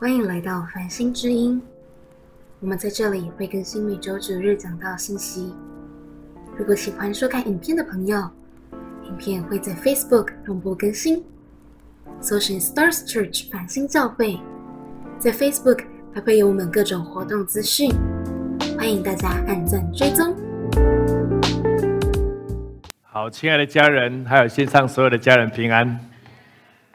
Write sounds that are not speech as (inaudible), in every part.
欢迎来到繁星之音，我们在这里会更新每周主日讲道信息。如果喜欢收看影片的朋友，影片会在 Facebook 同步更新，搜寻 Stars Church 繁星教会，在 Facebook 还会有我们各种活动资讯，欢迎大家按赞追踪。好，亲爱的家人，还有线上所有的家人平安，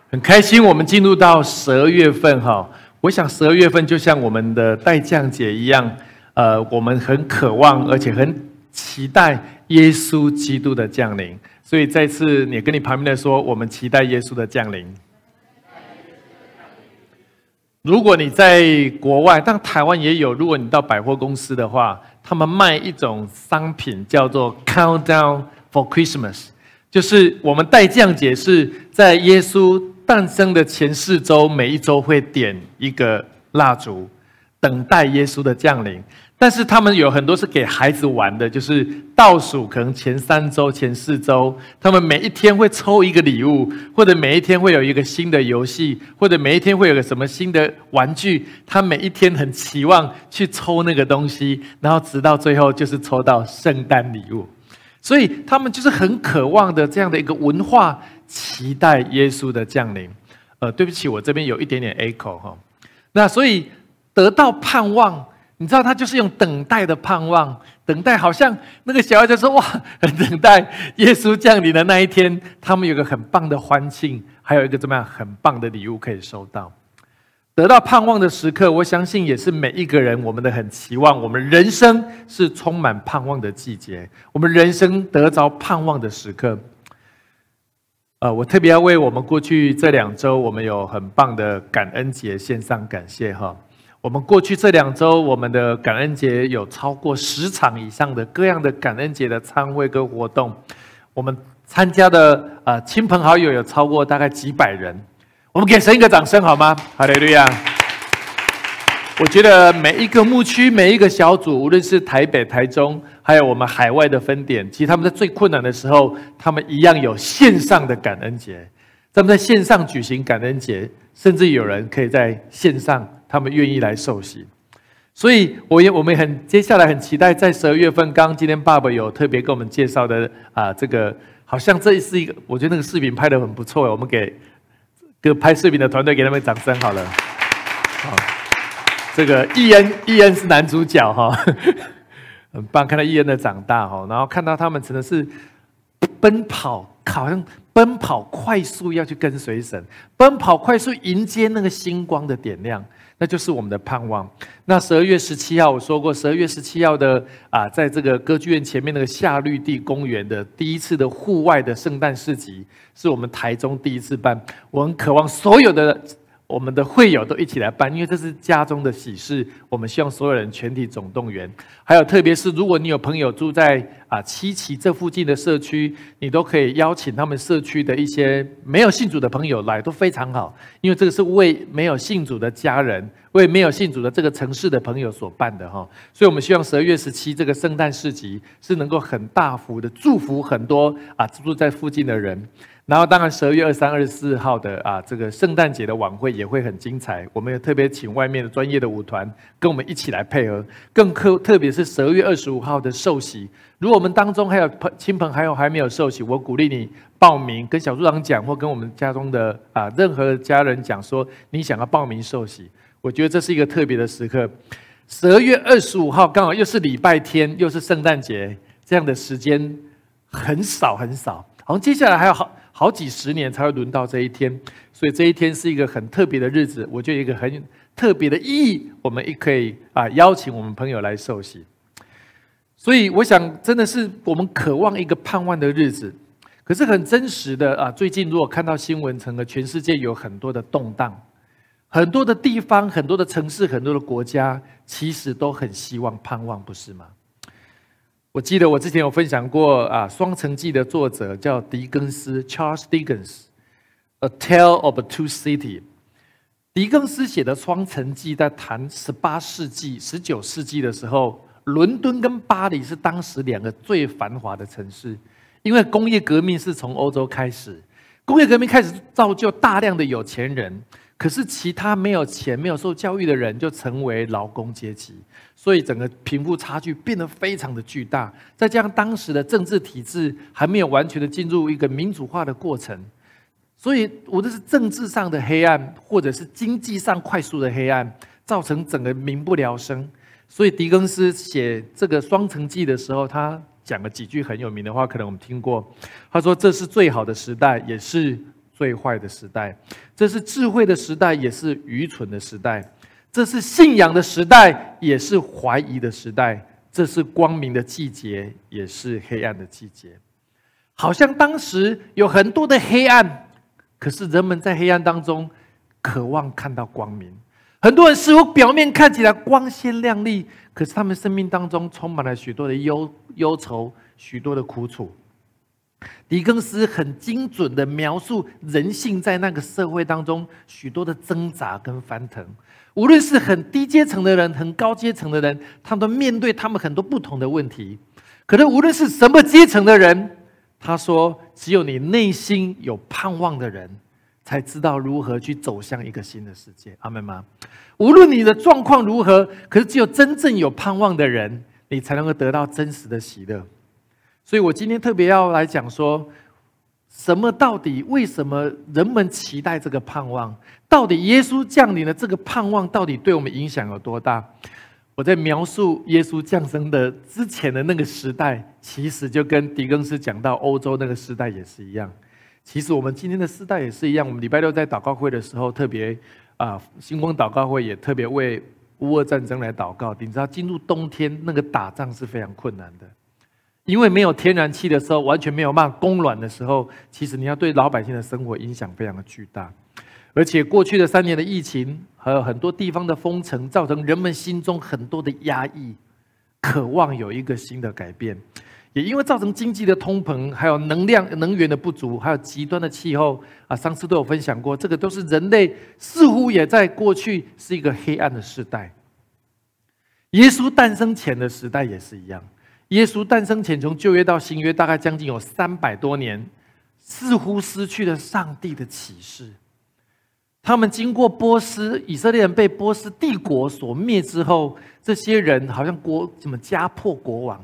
很开心我们进入到十二月份哈。我想十二月份就像我们的代降节一样，呃，我们很渴望而且很期待耶稣基督的降临。所以再次，你跟你旁边的说，我们期待耶稣的降临。如果你在国外，但台湾也有，如果你到百货公司的话，他们卖一种商品叫做 Countdown for Christmas，就是我们待降节是在耶稣。诞生的前四周，每一周会点一个蜡烛，等待耶稣的降临。但是他们有很多是给孩子玩的，就是倒数，可能前三周、前四周，他们每一天会抽一个礼物，或者每一天会有一个新的游戏，或者每一天会有个什么新的玩具。他每一天很期望去抽那个东西，然后直到最后就是抽到圣诞礼物。所以他们就是很渴望的这样的一个文化。期待耶稣的降临，呃，对不起，我这边有一点点 echo 哈。那所以得到盼望，你知道他就是用等待的盼望，等待好像那个小孩就说哇，等待耶稣降临的那一天，他们有个很棒的欢庆，还有一个怎么样很棒的礼物可以收到。得到盼望的时刻，我相信也是每一个人我们的很期望，我们人生是充满盼望的季节，我们人生得着盼望的时刻。呃，我特别要为我们过去这两周，我们有很棒的感恩节线上感谢哈。我们过去这两周，我们的感恩节有超过十场以上的各样的感恩节的参会跟活动，我们参加的呃亲朋好友有超过大概几百人，我们给神一个掌声好吗？哈利路亚！我觉得每一个牧区、每一个小组，无论是台北、台中。还有我们海外的分点，其实他们在最困难的时候，他们一样有线上的感恩节，他们在线上举行感恩节，甚至有人可以在线上，他们愿意来受洗。所以，我也我们很接下来很期待，在十二月份，刚刚今天爸爸有特别给我们介绍的啊，这个好像这是一个，我觉得那个视频拍的很不错，我们给个拍视频的团队给他们掌声好了。这个伊恩伊恩是男主角哈。(laughs) 很棒，看到伊恩的长大哈，然后看到他们真的是奔跑，好像奔跑快速要去跟随神，奔跑快速迎接那个星光的点亮，那就是我们的盼望。那十二月十七号我说过，十二月十七号的啊，在这个歌剧院前面那个夏绿地公园的第一次的户外的圣诞市集，是我们台中第一次办，我很渴望所有的。我们的会友都一起来办，因为这是家中的喜事，我们希望所有人全体总动员。还有，特别是如果你有朋友住在啊七期这附近的社区，你都可以邀请他们社区的一些没有信主的朋友来，都非常好。因为这个是为没有信主的家人，为没有信主的这个城市的朋友所办的哈。所以我们希望十二月十七这个圣诞市集是能够很大幅的祝福很多啊住在附近的人。然后，当然，十二月二三、二十四号的啊，这个圣诞节的晚会也会很精彩。我们也特别请外面的专业的舞团跟我们一起来配合。更特特别是十二月二十五号的寿喜，如果我们当中还有朋亲朋还有还没有寿喜，我鼓励你报名，跟小组长讲，或跟我们家中的啊任何家人讲，说你想要报名寿喜。我觉得这是一个特别的时刻。十二月二十五号刚好又是礼拜天，又是圣诞节，这样的时间很少很少。好像接下来还有好。好几十年才会轮到这一天，所以这一天是一个很特别的日子。我觉得一个很特别的意义，我们也可以啊邀请我们朋友来受洗。所以我想，真的是我们渴望一个盼望的日子。可是很真实的啊，最近如果看到新闻，整个全世界有很多的动荡，很多的地方、很多的城市、很多的国家，其实都很希望盼望，不是吗？我记得我之前有分享过啊，《双城记》的作者叫狄更斯 （Charles Dickens），《A Tale of Two Cities》。狄更斯写的《双城记》在谈十八世纪、十九世纪的时候，伦敦跟巴黎是当时两个最繁华的城市，因为工业革命是从欧洲开始，工业革命开始造就大量的有钱人，可是其他没有钱、没有受教育的人就成为劳工阶级，所以整个贫富差距变得非常的巨大。再加上当时的政治体制还没有完全的进入一个民主化的过程，所以无论是政治上的黑暗，或者是经济上快速的黑暗，造成整个民不聊生。所以狄更斯写这个《双城记》的时候，他讲了几句很有名的话，可能我们听过。他说：“这是最好的时代，也是。”最坏的时代，这是智慧的时代，也是愚蠢的时代；这是信仰的时代，也是怀疑的时代；这是光明的季节，也是黑暗的季节。好像当时有很多的黑暗，可是人们在黑暗当中渴望看到光明。很多人似乎表面看起来光鲜亮丽，可是他们生命当中充满了许多的忧忧愁，许多的苦楚。狄更斯很精准的描述人性在那个社会当中许多的挣扎跟翻腾，无论是很低阶层的人，很高阶层的人，他们都面对他们很多不同的问题。可能无论是什么阶层的人，他说，只有你内心有盼望的人，才知道如何去走向一个新的世界。阿门吗？无论你的状况如何，可是只有真正有盼望的人，你才能够得到真实的喜乐。所以我今天特别要来讲说，什么到底为什么人们期待这个盼望？到底耶稣降临的这个盼望，到底对我们影响有多大？我在描述耶稣降生的之前的那个时代，其实就跟狄更斯讲到欧洲那个时代也是一样。其实我们今天的时代也是一样。我们礼拜六在祷告会的时候，特别啊，星光祷告会也特别为乌俄战争来祷告。你知道，进入冬天那个打仗是非常困难的。因为没有天然气的时候，完全没有办法供暖的时候，其实你要对老百姓的生活影响非常的巨大。而且过去的三年的疫情，还有很多地方的封城，造成人们心中很多的压抑，渴望有一个新的改变。也因为造成经济的通膨，还有能量能源的不足，还有极端的气候啊，上次都有分享过，这个都是人类似乎也在过去是一个黑暗的时代。耶稣诞生前的时代也是一样。耶稣诞生前，从旧约到新约，大概将近有三百多年，似乎失去了上帝的启示。他们经过波斯，以色列人被波斯帝国所灭之后，这些人好像国怎么家破国亡？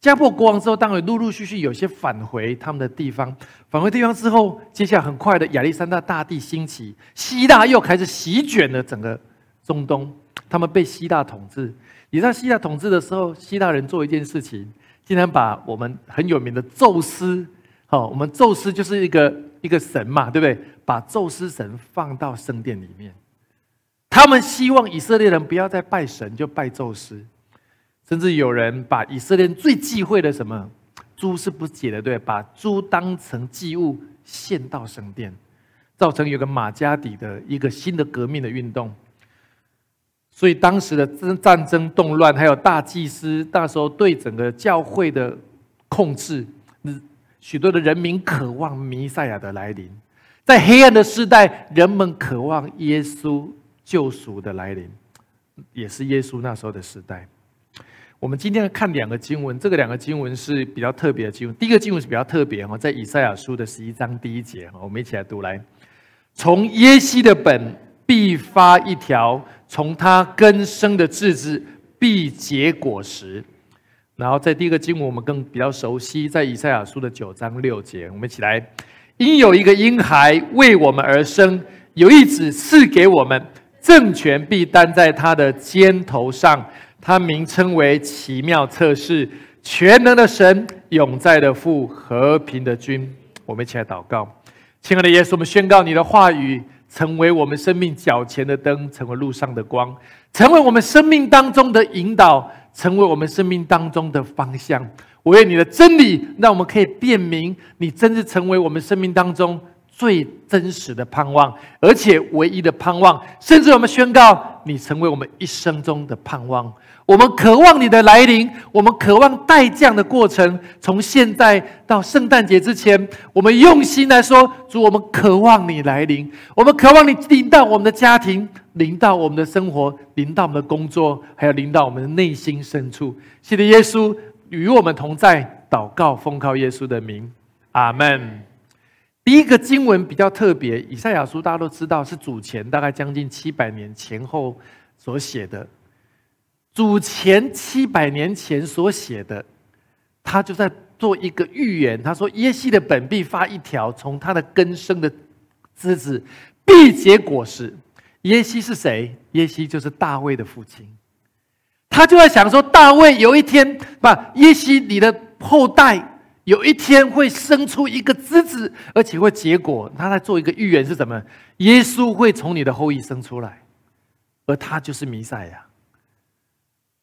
家破国亡之后，当然陆陆续续有些返回他们的地方。返回地方之后，接下来很快的亚历山大大帝兴起，希腊又开始席卷了整个中东，他们被希腊统治。你在希腊统治的时候，希腊人做一件事情，竟然把我们很有名的宙斯，好，我们宙斯就是一个一个神嘛，对不对？把宙斯神放到圣殿里面，他们希望以色列人不要再拜神，就拜宙斯。甚至有人把以色列人最忌讳的什么猪是不解的，对，把猪当成祭物献到圣殿，造成有个马加底的一个新的革命的运动。所以当时的战战争动乱，还有大祭司那时候对整个教会的控制，许多的人民渴望弥赛亚的来临，在黑暗的时代，人们渴望耶稣救赎的来临，也是耶稣那时候的时代。我们今天看两个经文，这个两个经文是比较特别的经文。第一个经文是比较特别哈，在以赛亚书的十一章第一节我们一起来读来，从耶西的本必发一条。从他根生的枝子必结果实，然后在第一个经文我们更比较熟悉，在以赛亚书的九章六节，我们一起来：因有一个婴孩为我们而生，有一子赐给我们，政权必担在他的肩头上，他名称为奇妙测试，全能的神，永在的父，和平的君。我们一起来祷告，亲爱的耶稣，我们宣告你的话语。成为我们生命脚前的灯，成为路上的光，成为我们生命当中的引导，成为我们生命当中的方向。我愿你的真理，让我们可以辨明你真是成为我们生命当中最真实的盼望，而且唯一的盼望。甚至我们宣告，你成为我们一生中的盼望。我们渴望你的来临，我们渴望待降的过程。从现在到圣诞节之前，我们用心来说，主，我们渴望你来临，我们渴望你临到我们的家庭，临到我们的生活，临到我们的工作，还有临到我们的内心深处。谢谢耶稣与我们同在，祷告奉靠耶稣的名，阿门。第一个经文比较特别，以赛亚书大家都知道是主前大概将近七百年前后所写的。主前七百年前所写的，他就在做一个预言。他说：“耶西的本必发一条，从他的根生的枝子必结果实。”耶西是谁？耶西就是大卫的父亲。他就在想说，大卫有一天，把耶西你的后代有一天会生出一个枝子，而且会结果。他在做一个预言是什么？耶稣会从你的后裔生出来，而他就是弥赛亚。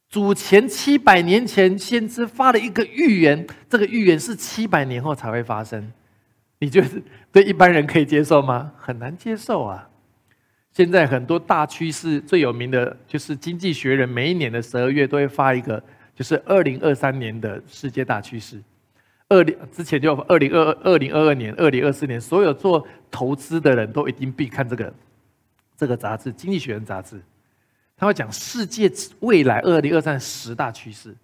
主前七百年前，先知发了一个预言，这个预言是七百年后才会发生。你觉得对一般人可以接受吗？很难接受啊！现在很多大趋势最有名的就是《经济学人》每一年的十二月都会发一个，就是二零二三年的世界大趋势。二零之前就二零二二零二二年、二零二四年，所有做投资的人都一定必看这个这个杂志《经济学人》杂志。他会讲世界未来二零二三十大趋势。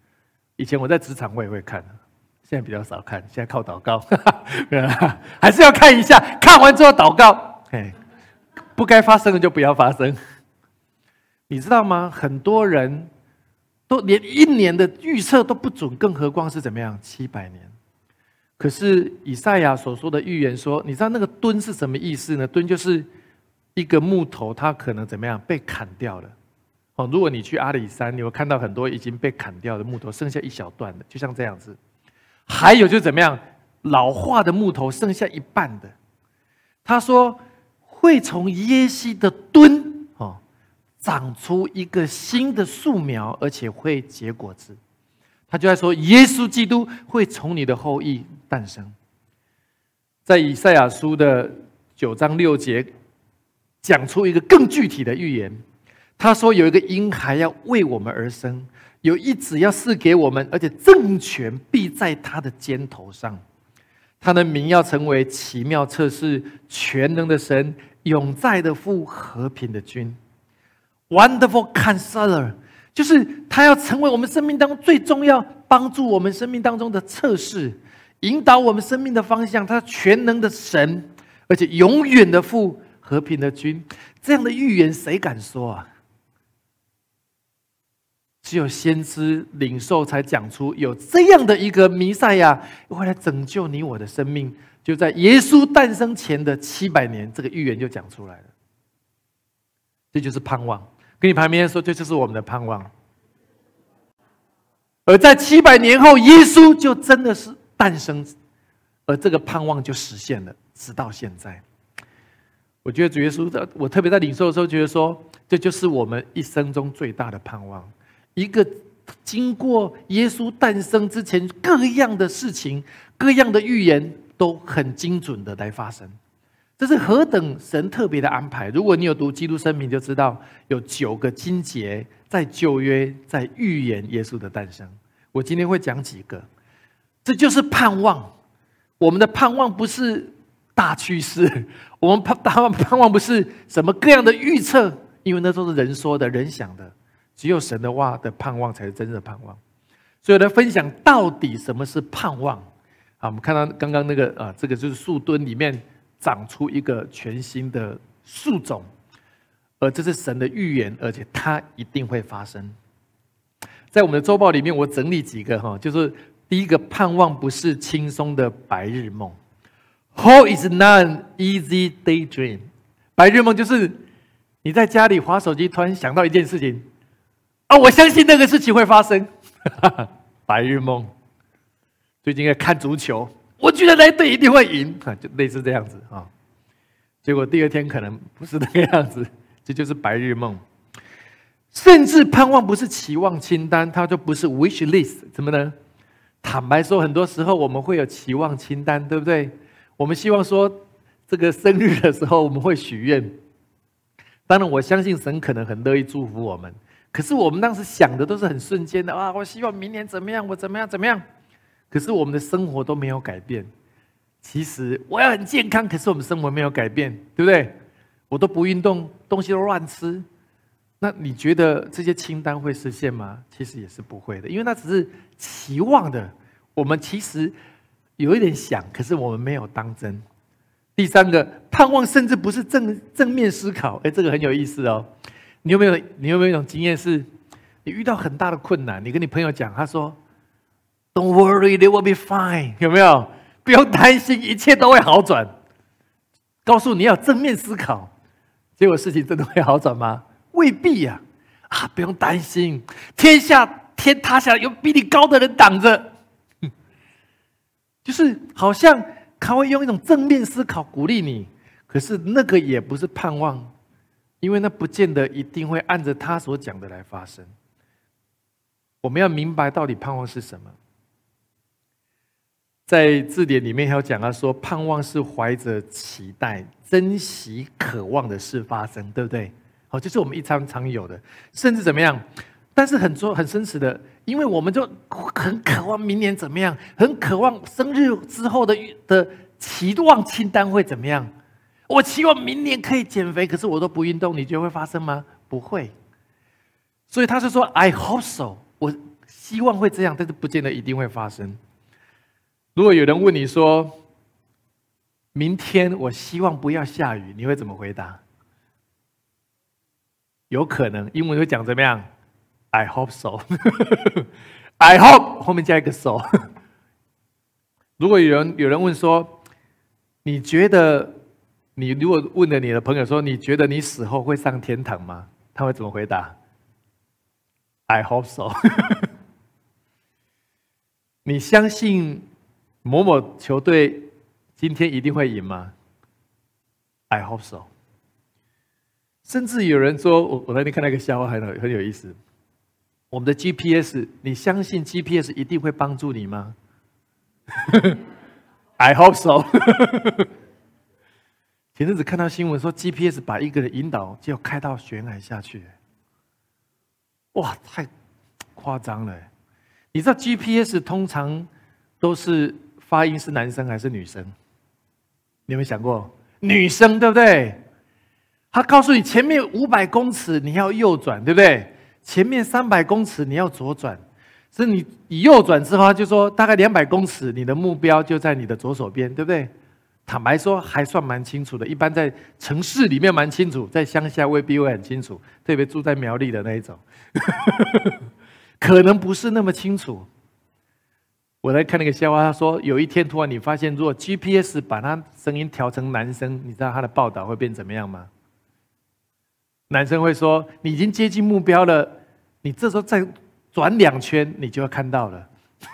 以前我在职场我也会看，现在比较少看，现在靠祷告，(laughs) 还是要看一下。看完之后祷告，哎，不该发生的就不要发生。你知道吗？很多人都连一年的预测都不准，更何况是怎么样七百年？可是以赛亚所说的预言说，你知道那个墩是什么意思呢？墩就是一个木头，它可能怎么样被砍掉了。哦，如果你去阿里山，你会看到很多已经被砍掉的木头，剩下一小段的，就像这样子。还有就怎么样，老化的木头剩下一半的。他说会从耶西的墩哦长出一个新的树苗，而且会结果子。他就在说，耶稣基督会从你的后裔诞生。在以赛亚书的九章六节，讲出一个更具体的预言。他说：“有一个婴孩要为我们而生，有一子要赐给我们，而且政权必在他的肩头上。他的名要成为奇妙测试、全能的神、永在的父、和平的君。Wonderful Counselor，就是他要成为我们生命当中最重要、帮助我们生命当中的测试，引导我们生命的方向。他全能的神，而且永远的父、和平的君。这样的预言，谁敢说啊？”只有先知领受才讲出有这样的一个弥赛亚会来拯救你我的生命，就在耶稣诞生前的七百年，这个预言就讲出来了。这就是盼望。跟你旁边说，这就是我们的盼望。而在七百年后，耶稣就真的是诞生，而这个盼望就实现了，直到现在。我觉得主耶稣的，我特别在领受的时候，觉得说，这就是我们一生中最大的盼望。一个经过耶稣诞生之前各样的事情、各样的预言都很精准的来发生，这是何等神特别的安排！如果你有读基督生命，就知道有九个金节在旧约在预言耶稣的诞生。我今天会讲几个，这就是盼望。我们的盼望不是大趋势，(laughs) 我们盼盼望盼望不是什么各样的预测，因为那都是人说的、人想的。只有神的话的盼望才是真正的盼望，所以来分享到底什么是盼望啊？我们看到刚刚那个啊，这个就是树墩里面长出一个全新的树种，而这是神的预言，而且它一定会发生。在我们的周报里面，我整理几个哈，就是第一个盼望不是轻松的白日梦，Hope is not an easy daydream。白日梦就是你在家里划手机，突然想到一件事情。啊，我相信那个事情会发生。(laughs) 白日梦。最近在看足球，我觉得那队一定会赢，(laughs) 就类似这样子啊。结果第二天可能不是那个样子，这就是白日梦。甚至盼望不是期望清单，它就不是 wish list，怎么呢？坦白说，很多时候我们会有期望清单，对不对？我们希望说，这个生日的时候我们会许愿。当然，我相信神可能很乐意祝福我们。可是我们当时想的都是很瞬间的啊！我希望明年怎么样？我怎么样？怎么样？可是我们的生活都没有改变。其实我要很健康，可是我们生活没有改变，对不对？我都不运动，东西都乱吃。那你觉得这些清单会实现吗？其实也是不会的，因为那只是期望的。我们其实有一点想，可是我们没有当真。第三个盼望，甚至不是正正面思考。哎，这个很有意思哦。你有没有你有没有一种经验，是你遇到很大的困难，你跟你朋友讲，他说：“Don't worry, they will be fine。”有没有？不用担心，一切都会好转。告诉你要正面思考，结果事情真的会好转吗？未必呀！啊，不用担心，天下天塌下来有比你高的人挡着，(laughs) 就是好像他会用一种正面思考鼓励你，可是那个也不是盼望，因为那不见得一定会按着他所讲的来发生。我们要明白到底盼望是什么。在字典里面还有讲，他说盼望是怀着期待、珍惜、渴望的事发生，对不对？好，就是我们一常常有的，甚至怎么样？但是很说很真实的，因为我们就很渴望明年怎么样，很渴望生日之后的的期望清单会怎么样？我期望明年可以减肥，可是我都不运动，你觉得会发生吗？不会。所以他是说，I hope so，我希望会这样，但是不见得一定会发生。如果有人问你说：“明天我希望不要下雨”，你会怎么回答？有可能英文会讲怎么样？I hope so。(laughs) I hope 后面加一个 so。(laughs) 如果有人有人问说：“你觉得你如果问了你的朋友说你觉得你死后会上天堂吗？”他会怎么回答？I hope so。(laughs) 你相信？某某球队今天一定会赢吗？I hope so。甚至有人说，我我那天看到一个笑话，很很有意思。我们的 GPS，你相信 GPS 一定会帮助你吗？(laughs) I hope so。(laughs) 前阵子看到新闻说，GPS 把一个人引导就开到悬崖下去，哇，太夸张了！你知道 GPS 通常都是。发音是男生还是女生？你有没有想过？女生对不对？他告诉你前面五百公尺你要右转，对不对？前面三百公尺你要左转。所以你你右转之后，就说大概两百公尺，你的目标就在你的左手边，对不对？坦白说，还算蛮清楚的。一般在城市里面蛮清楚，在乡下未必会很清楚。特别住在苗栗的那一种，(laughs) 可能不是那么清楚。我在看那个笑话，他说有一天突然你发现，如果 GPS 把他声音调成男生，你知道他的报道会变怎么样吗？男生会说：“你已经接近目标了，你这时候再转两圈，你就要看到了。(laughs) ”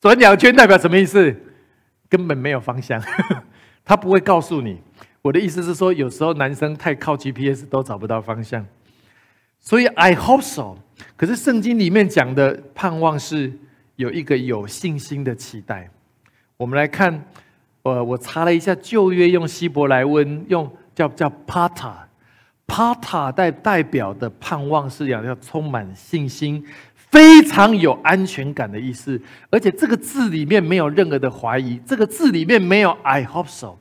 转两圈代表什么意思？根本没有方向，(laughs) 他不会告诉你。我的意思是说，有时候男生太靠 GPS 都找不到方向。所以 I hope so。可是圣经里面讲的盼望是有一个有信心的期待。我们来看，呃，我查了一下旧约用希伯来文用叫叫 pata，pata 代代表的盼望是要要充满信心，非常有安全感的意思。而且这个字里面没有任何的怀疑，这个字里面没有 I hope so，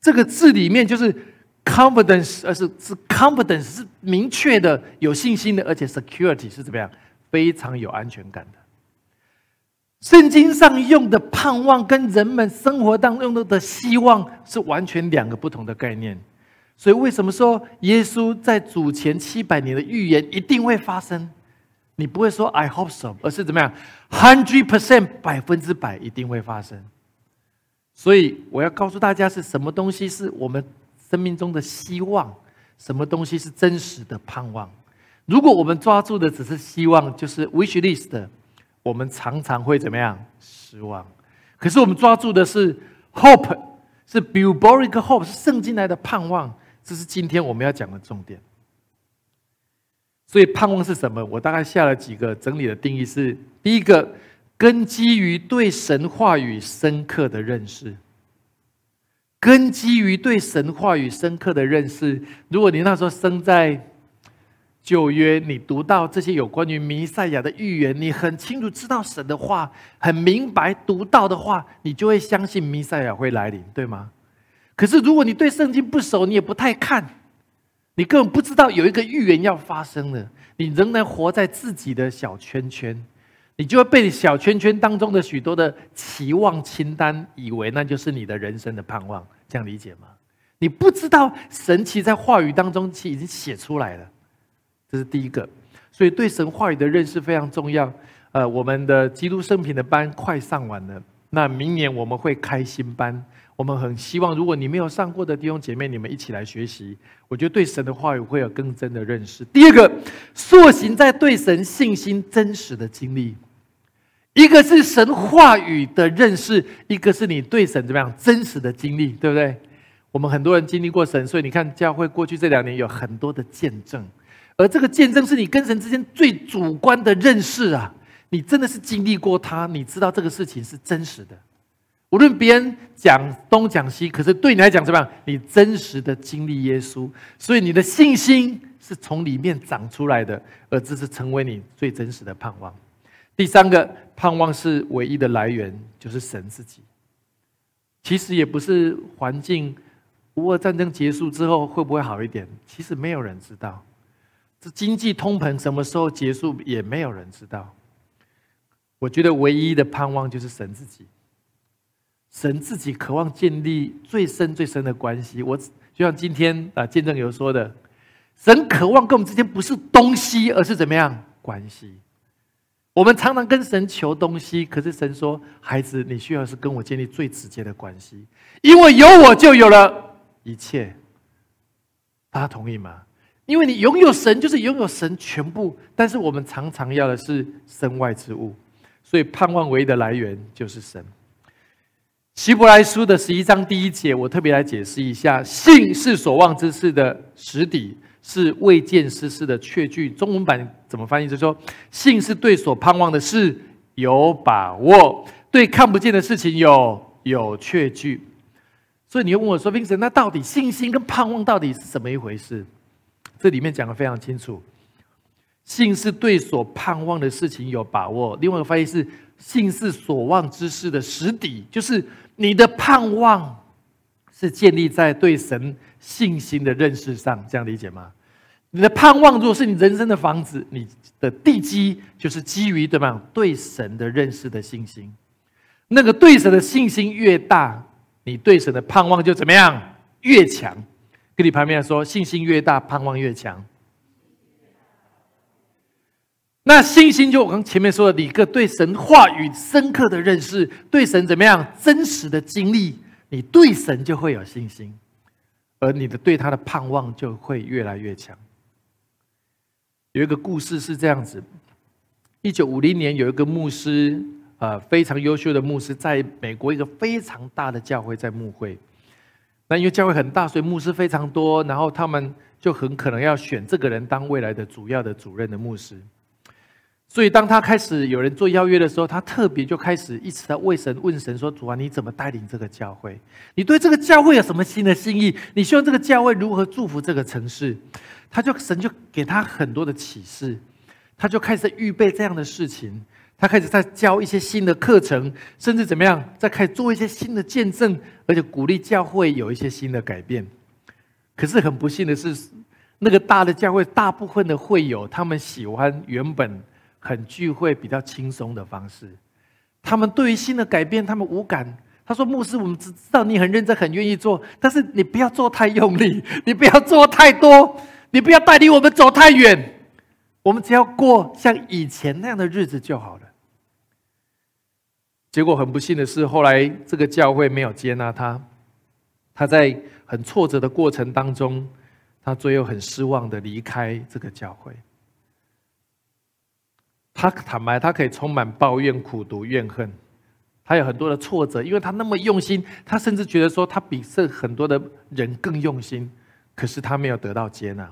这个字里面就是。confidence，而是是 confidence，是明确的、有信心的，而且 security 是怎么样？非常有安全感的。圣经上用的盼望跟人们生活当中的的希望是完全两个不同的概念。所以为什么说耶稣在主前七百年的预言一定会发生？你不会说 I hope so，而是怎么样？hundred percent 百分之百一定会发生。所以我要告诉大家是什么东西是我们。生命中的希望，什么东西是真实的盼望？如果我们抓住的只是希望，就是 wish list，我们常常会怎么样？失望。可是我们抓住的是 hope，是 billboard hope，是圣经来的盼望。这是今天我们要讲的重点。所以盼望是什么？我大概下了几个整理的定义是：第一个，根基于对神话语深刻的认识。根基于对神话语深刻的认识。如果你那时候生在旧约，你读到这些有关于弥赛亚的预言，你很清楚知道神的话，很明白读到的话，你就会相信弥赛亚会来临，对吗？可是如果你对圣经不熟，你也不太看，你根本不知道有一个预言要发生了，你仍然活在自己的小圈圈，你就会被小圈圈当中的许多的期望清单，以为那就是你的人生的盼望，这样理解吗？你不知道神奇在话语当中其实已经写出来了，这是第一个。所以对神话语的认识非常重要。呃，我们的基督圣品的班快上完了，那明年我们会开新班。我们很希望，如果你没有上过的弟兄姐妹，你们一起来学习。我觉得对神的话语会有更真的认识。第二个，塑形在对神信心真实的经历，一个是神话语的认识，一个是你对神怎么样真实的经历，对不对？我们很多人经历过神，所以你看教会过去这两年有很多的见证，而这个见证是你跟神之间最主观的认识啊！你真的是经历过他，你知道这个事情是真实的。无论别人讲东讲西，可是对你来讲怎么样？你真实的经历耶稣，所以你的信心是从里面长出来的，而这是成为你最真实的盼望。第三个盼望是唯一的来源，就是神自己。其实也不是环境，乌俄战争结束之后会不会好一点？其实没有人知道。这经济通膨什么时候结束，也没有人知道。我觉得唯一的盼望就是神自己。神自己渴望建立最深最深的关系。我就像今天啊，见证有说的，神渴望跟我们之间不是东西，而是怎么样关系。我们常常跟神求东西，可是神说：“孩子，你需要是跟我建立最直接的关系，因为有我就有了一切。”大家同意吗？因为你拥有神，就是拥有神全部。但是我们常常要的是身外之物，所以盼望唯一的来源就是神。希伯来书的十一章第一节，我特别来解释一下：信是所望之事的实底，是未见之事的确据。中文版怎么翻译？就说信是对所盼望的事有把握，对看不见的事情有有确据。所以你又问我说：“冰神，那到底信心跟盼望到底是怎么一回事？”这里面讲的非常清楚：信是对所盼望的事情有把握。另外一个翻译是信是所望之事的实底，就是。你的盼望是建立在对神信心的认识上，这样理解吗？你的盼望如果是你人生的房子，你的地基就是基于怎么样？对神的认识的信心。那个对神的信心越大，你对神的盼望就怎么样？越强。跟你旁边说，信心越大，盼望越强。那信心就我刚前面说的，一个对神话语深刻的认识，对神怎么样真实的经历，你对神就会有信心，而你的对他的盼望就会越来越强。有一个故事是这样子：一九五零年，有一个牧师，呃，非常优秀的牧师，在美国一个非常大的教会，在牧会。那因为教会很大，所以牧师非常多，然后他们就很可能要选这个人当未来的主要的主任的牧师。所以，当他开始有人做邀约的时候，他特别就开始一直在为神问神说：“主啊，你怎么带领这个教会？你对这个教会有什么新的心意？你希望这个教会如何祝福这个城市？”他就神就给他很多的启示，他就开始预备这样的事情，他开始在教一些新的课程，甚至怎么样，在开始做一些新的见证，而且鼓励教会有一些新的改变。可是很不幸的是，那个大的教会大部分的会友，他们喜欢原本。很聚会比较轻松的方式，他们对于新的改变他们无感。他说：“牧师，我们只知道你很认真，很愿意做，但是你不要做太用力，(laughs) 你不要做太多，你不要带领我们走太远。我们只要过像以前那样的日子就好了。”结果很不幸的是，后来这个教会没有接纳他，他在很挫折的过程当中，他最后很失望的离开这个教会。他坦白，他可以充满抱怨、苦读、怨恨，他有很多的挫折，因为他那么用心，他甚至觉得说他比这很多的人更用心，可是他没有得到接纳，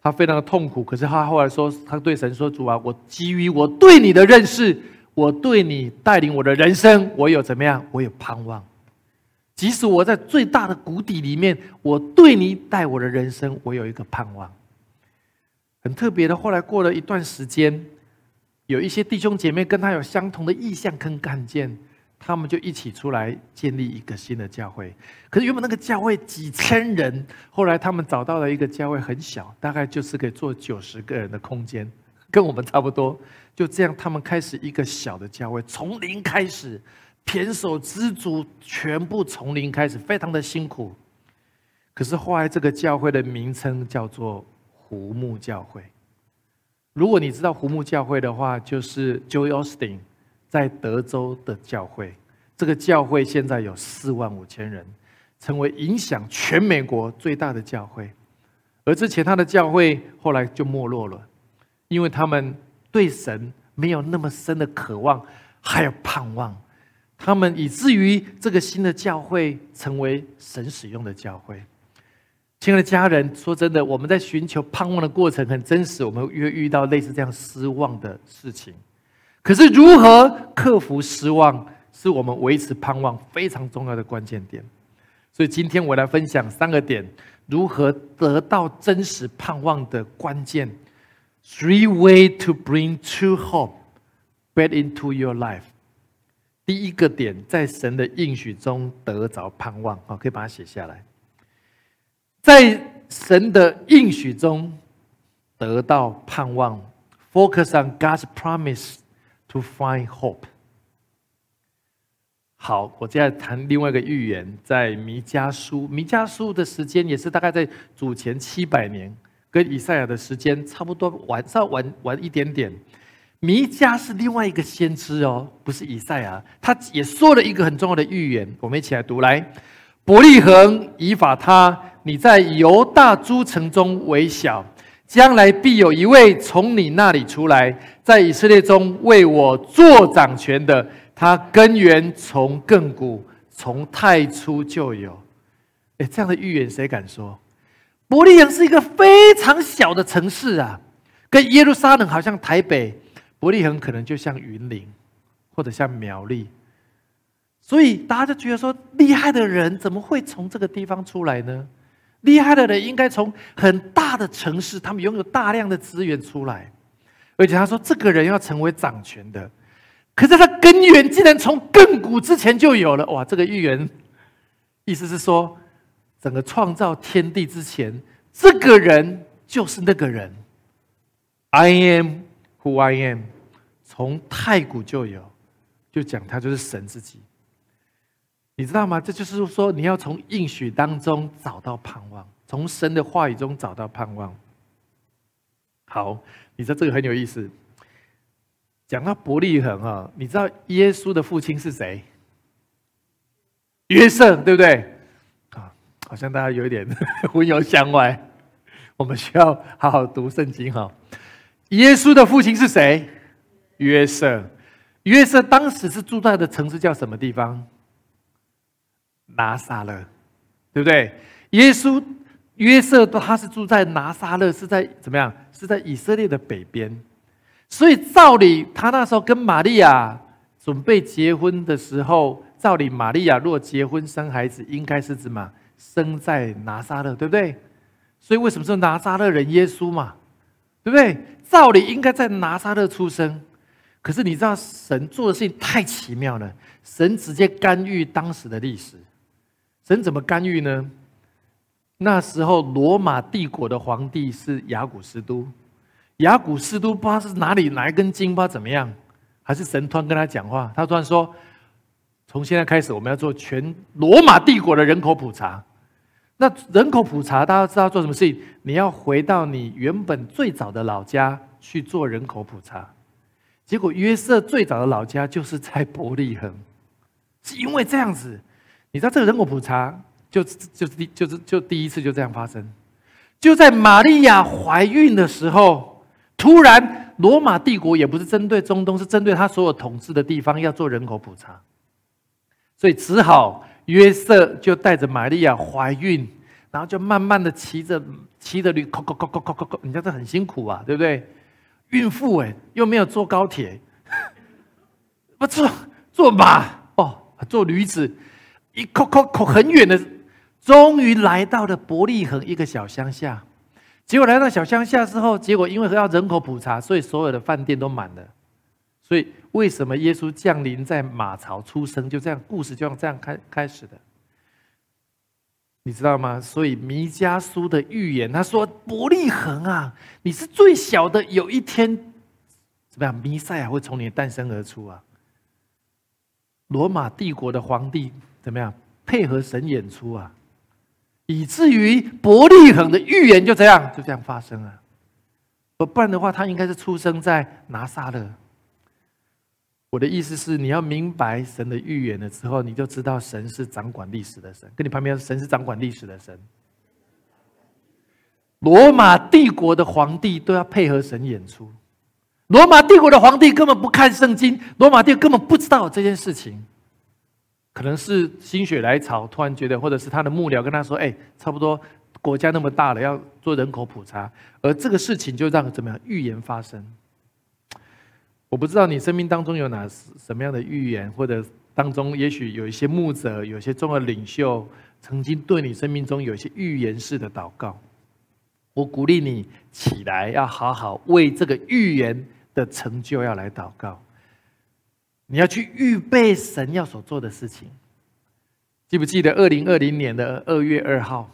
他非常的痛苦。可是他后来说，他对神说：“主啊，我基于我对你的认识，我对你带领我的人生，我有怎么样？我有盼望。即使我在最大的谷底里面，我对你带我的人生，我有一个盼望。很特别的，后来过了一段时间。”有一些弟兄姐妹跟他有相同的意向跟干劲，他们就一起出来建立一个新的教会。可是原本那个教会几千人，后来他们找到了一个教会很小，大概就是可以坐九十个人的空间，跟我们差不多。就这样，他们开始一个小的教会，从零开始，胼手知足，全部从零开始，非常的辛苦。可是后来，这个教会的名称叫做胡木教会。如果你知道胡木教会的话，就是 Joy Austin 在德州的教会。这个教会现在有四万五千人，成为影响全美国最大的教会。而之前他的教会后来就没落了，因为他们。对神没有那么深的渴望，还有盼望，他们以至于这个新的教会成为神使用的教会。亲爱的家人，说真的，我们在寻求盼望的过程很真实，我们越遇到类似这样失望的事情。可是如何克服失望，是我们维持盼望非常重要的关键点。所以今天我来分享三个点，如何得到真实盼望的关键。Three way to bring true hope back into your life。第一个点，在神的应许中得着盼望，好，可以把它写下来。在神的应许中得到盼望，focus on God's promise to find hope。好，我接下来谈另外一个预言，在弥迦书，弥迦书的时间也是大概在主前七百年。跟以赛亚的时间差不多，晚上晚晚一点点。弥迦是另外一个先知哦，不是以赛亚，他也说了一个很重要的预言。我们一起来读：来，伯利恒以法他，你在犹大诸城中为小，将来必有一位从你那里出来，在以色列中为我做掌权的。他根源从亘古，从太初就有。哎，这样的预言谁敢说？伯利恒是一个非常小的城市啊，跟耶路撒冷好像台北，伯利恒可能就像云林，或者像苗栗，所以大家就觉得说，厉害的人怎么会从这个地方出来呢？厉害的人应该从很大的城市，他们拥有大量的资源出来，而且他说这个人要成为掌权的，可是他根源竟然从亘古之前就有了，哇！这个预言意思是说。整个创造天地之前，这个人就是那个人。I am who I am，从太古就有，就讲他就是神自己。你知道吗？这就是说，你要从应许当中找到盼望，从神的话语中找到盼望。好，你知道这个很有意思。讲到伯利恒啊，你知道耶稣的父亲是谁？约瑟，对不对？啊好像大家有一点混淆相歪，我们需要好好读圣经哈。耶稣的父亲是谁？约瑟。约瑟当时是住在的城市叫什么地方？拿撒勒，对不对？耶稣约瑟他是住在拿撒勒，是在怎么样？是在以色列的北边。所以照理他那时候跟玛利亚准备结婚的时候，照理玛利亚若结婚生孩子，应该是什么？生在拿撒勒，对不对？所以为什么是拿撒勒人耶稣嘛？对不对？照理应该在拿撒勒出生，可是你知道神做的事情太奇妙了，神直接干预当时的历史。神怎么干预呢？那时候罗马帝国的皇帝是雅古斯都，雅古斯都不知道是哪里来根筋，不知道怎么样，还是神突然跟他讲话，他突然说。从现在开始，我们要做全罗马帝国的人口普查。那人口普查，大家知道做什么事情？你要回到你原本最早的老家去做人口普查。结果约瑟最早的老家就是在伯利恒，是因为这样子。你知道这个人口普查，就就是第就是就第一次就这样发生，就在玛利亚怀孕的时候，突然罗马帝国也不是针对中东，是针对他所有统治的地方要做人口普查。所以只好约瑟就带着玛利亚怀孕，然后就慢慢的骑着骑着驴，扣扣扣扣扣扣扣，你知道这很辛苦啊，对不对？孕妇哎，又没有坐高铁，(laughs) 不坐坐马哦，坐驴子，一扣扣扣很远的，终于来到了伯利恒一个小乡下。结果来到小乡下之后，结果因为要人口普查，所以所有的饭店都满了。所以，为什么耶稣降临在马槽出生？就这样，故事就像这样开开始的，你知道吗？所以弥迦书的预言，他说：“伯利恒啊，你是最小的，有一天怎么样？弥赛亚会从你诞生而出啊！罗马帝国的皇帝怎么样？配合神演出啊，以至于伯利恒的预言就这样就这样发生了。不然的话，他应该是出生在拿撒勒。我的意思是，你要明白神的预言了之后，你就知道神是掌管历史的神。跟你旁边，神是掌管历史的神。罗马帝国的皇帝都要配合神演出。罗马帝国的皇帝根本不看圣经，罗马帝根本不知道这件事情。可能是心血来潮，突然觉得，或者是他的幕僚跟他说：“哎，差不多国家那么大了，要做人口普查。”而这个事情就让怎么样预言发生？我不知道你生命当中有哪什么样的预言，或者当中也许有一些牧者、有些重要领袖曾经对你生命中有一些预言式的祷告。我鼓励你起来，要好好为这个预言的成就要来祷告。你要去预备神要所做的事情，记不记得二零二零年的二月二号，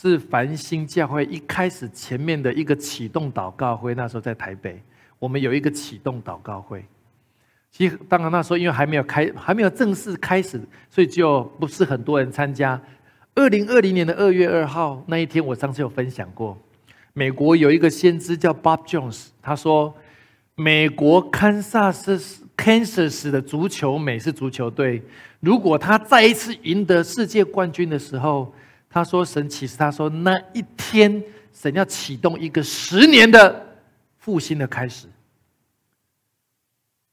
是繁星教会一开始前面的一个启动祷告会。那时候在台北，我们有一个启动祷告会。其实当然那时候因为还没有开，还没有正式开始，所以就不是很多人参加。二零二零年的二月二号那一天，我上次有分享过，美国有一个先知叫 Bob Jones，他说美国堪萨斯。Kansas 的足球美式足球队，如果他再一次赢得世界冠军的时候，他说神启示他说那一天神要启动一个十年的复兴的开始。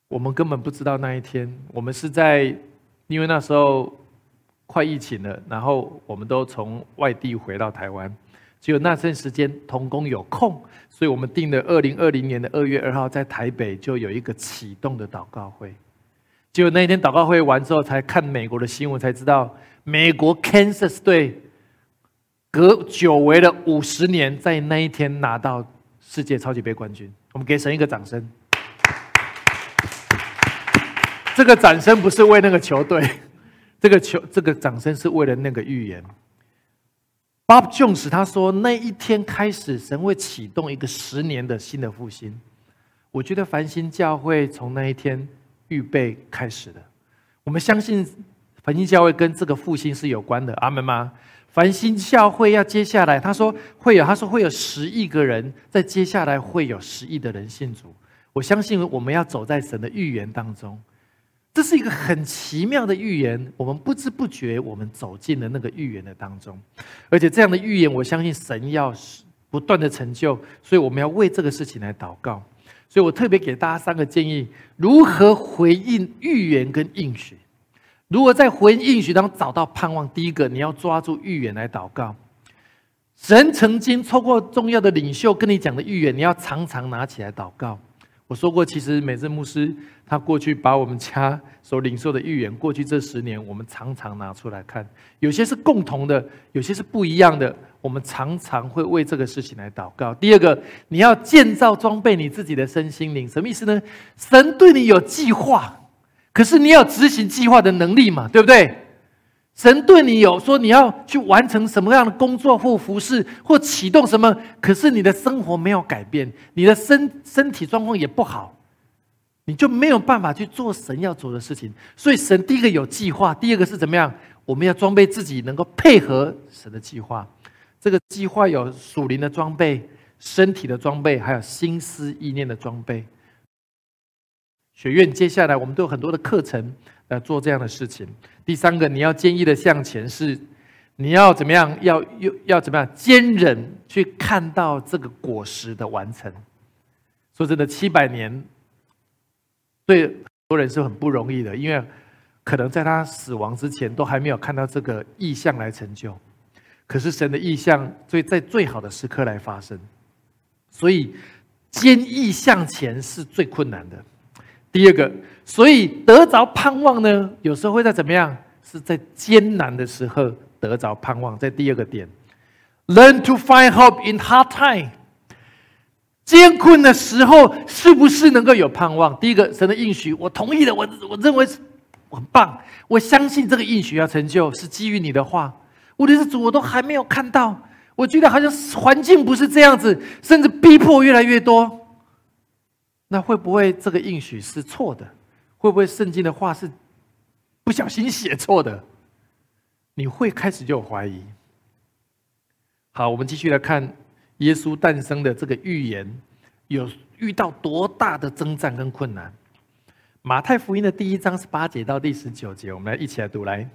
我们根本不知道那一天，我们是在因为那时候快疫情了，然后我们都从外地回到台湾。只有那段时间，童工有空，所以我们定了二零二零年的二月二号，在台北就有一个启动的祷告会。结果那一天祷告会完之后，才看美国的新闻，才知道美国 Kansas 队隔久违了五十年，在那一天拿到世界超级杯冠军。我们给神一个掌声。这个掌声不是为那个球队，这个球，这个掌声是为了那个预言。Bob Jones 他说：“那一天开始，神会启动一个十年的新的复兴。我觉得繁星教会从那一天预备开始的。我们相信繁星教会跟这个复兴是有关的。阿门吗？繁星教会要接下来，他说会有，他说会有十亿个人，在接下来会有十亿的人信主。我相信我们要走在神的预言当中。”这是一个很奇妙的预言，我们不知不觉我们走进了那个预言的当中，而且这样的预言，我相信神要不断的成就，所以我们要为这个事情来祷告。所以我特别给大家三个建议：如何回应预言跟应许？如果在回应应许当中找到盼望，第一个你要抓住预言来祷告。神曾经透过重要的领袖跟你讲的预言，你要常常拿起来祷告。我说过，其实美正牧师他过去把我们家所领受的预言，过去这十年我们常常拿出来看，有些是共同的，有些是不一样的。我们常常会为这个事情来祷告。第二个，你要建造装备你自己的身心灵，什么意思呢？神对你有计划，可是你要执行计划的能力嘛，对不对？神对你有说你要去完成什么样的工作或服饰或启动什么，可是你的生活没有改变，你的身身体状况也不好，你就没有办法去做神要做的事情。所以神第一个有计划，第二个是怎么样？我们要装备自己，能够配合神的计划。这个计划有属灵的装备、身体的装备，还有心思意念的装备。学院接下来我们都有很多的课程。来做这样的事情。第三个，你要坚毅的向前，是你要怎么样？要要要怎么样？坚忍去看到这个果实的完成。说真的，七百年对很多人是很不容易的，因为可能在他死亡之前都还没有看到这个意象来成就。可是神的意象，最在最好的时刻来发生，所以坚毅向前是最困难的。第二个。所以得着盼望呢，有时候会在怎么样？是在艰难的时候得着盼望。在第二个点，learn to find hope in hard time。艰困的时候是不是能够有盼望？第一个，神的应许，我同意的，我我认为很棒，我相信这个应许要成就，是基于你的话。我的主，我都还没有看到，我觉得好像环境不是这样子，甚至逼迫越来越多。那会不会这个应许是错的？会不会圣经的话是不小心写错的？你会开始就怀疑。好，我们继续来看耶稣诞生的这个预言，有遇到多大的征战跟困难？马太福音的第一章是八节到第十九节，我们来一起来读。来，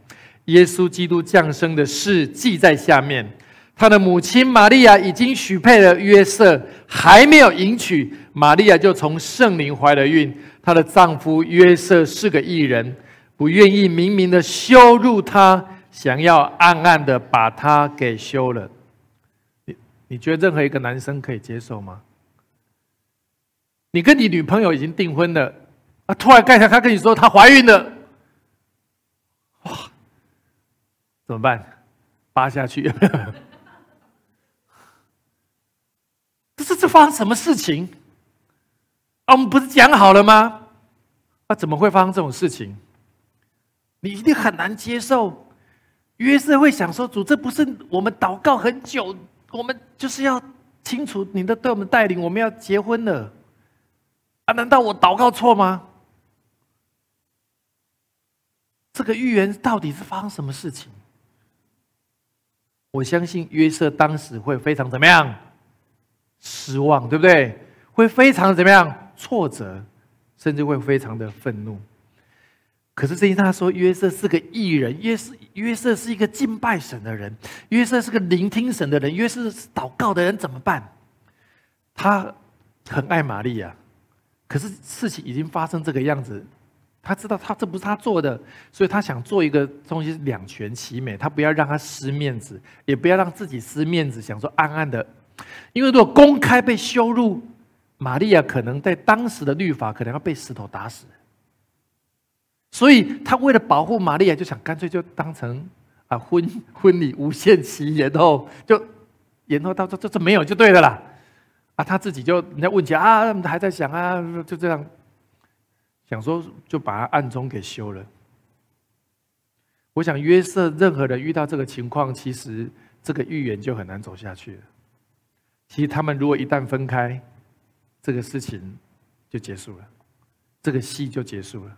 耶稣基督降生的事记在下面。他的母亲玛利亚已经许配了约瑟，还没有迎娶，玛利亚就从圣灵怀了孕。她的丈夫约瑟是个异人，不愿意明明的羞辱她，想要暗暗的把她给休了。你你觉得任何一个男生可以接受吗？你跟你女朋友已经订婚了，啊，突然盖下他跟你说她怀孕了，哇，怎么办？扒下去？这是这发生什么事情？啊，我们不是讲好了吗？啊，怎么会发生这种事情？你一定很难接受。约瑟会想说：“主，这不是我们祷告很久，我们就是要清楚你的对我们带领，我们要结婚了。啊，难道我祷告错吗？这个预言到底是发生什么事情？我相信约瑟当时会非常怎么样？失望，对不对？会非常怎么样？挫折，甚至会非常的愤怒。可是圣经他说，约瑟是个艺人，约瑟约瑟是一个敬拜神的人，约瑟是个聆听神的人，约瑟是祷告的人，怎么办？他很爱玛利亚，可是事情已经发生这个样子，他知道他这不是他做的，所以他想做一个东西两全其美，他不要让他失面子，也不要让自己失面子，想说暗暗的，因为如果公开被羞辱。玛利亚可能在当时的律法，可能要被石头打死，所以他为了保护玛利亚，就想干脆就当成啊婚 (laughs) 婚礼无限期延后，就延后到这这这没有就对了啦，啊他自己就人家问起啊还在想啊就这样想说就把他暗中给休了。我想约瑟任何人遇到这个情况，其实这个预言就很难走下去了。其实他们如果一旦分开，这个事情就结束了，这个戏就结束了。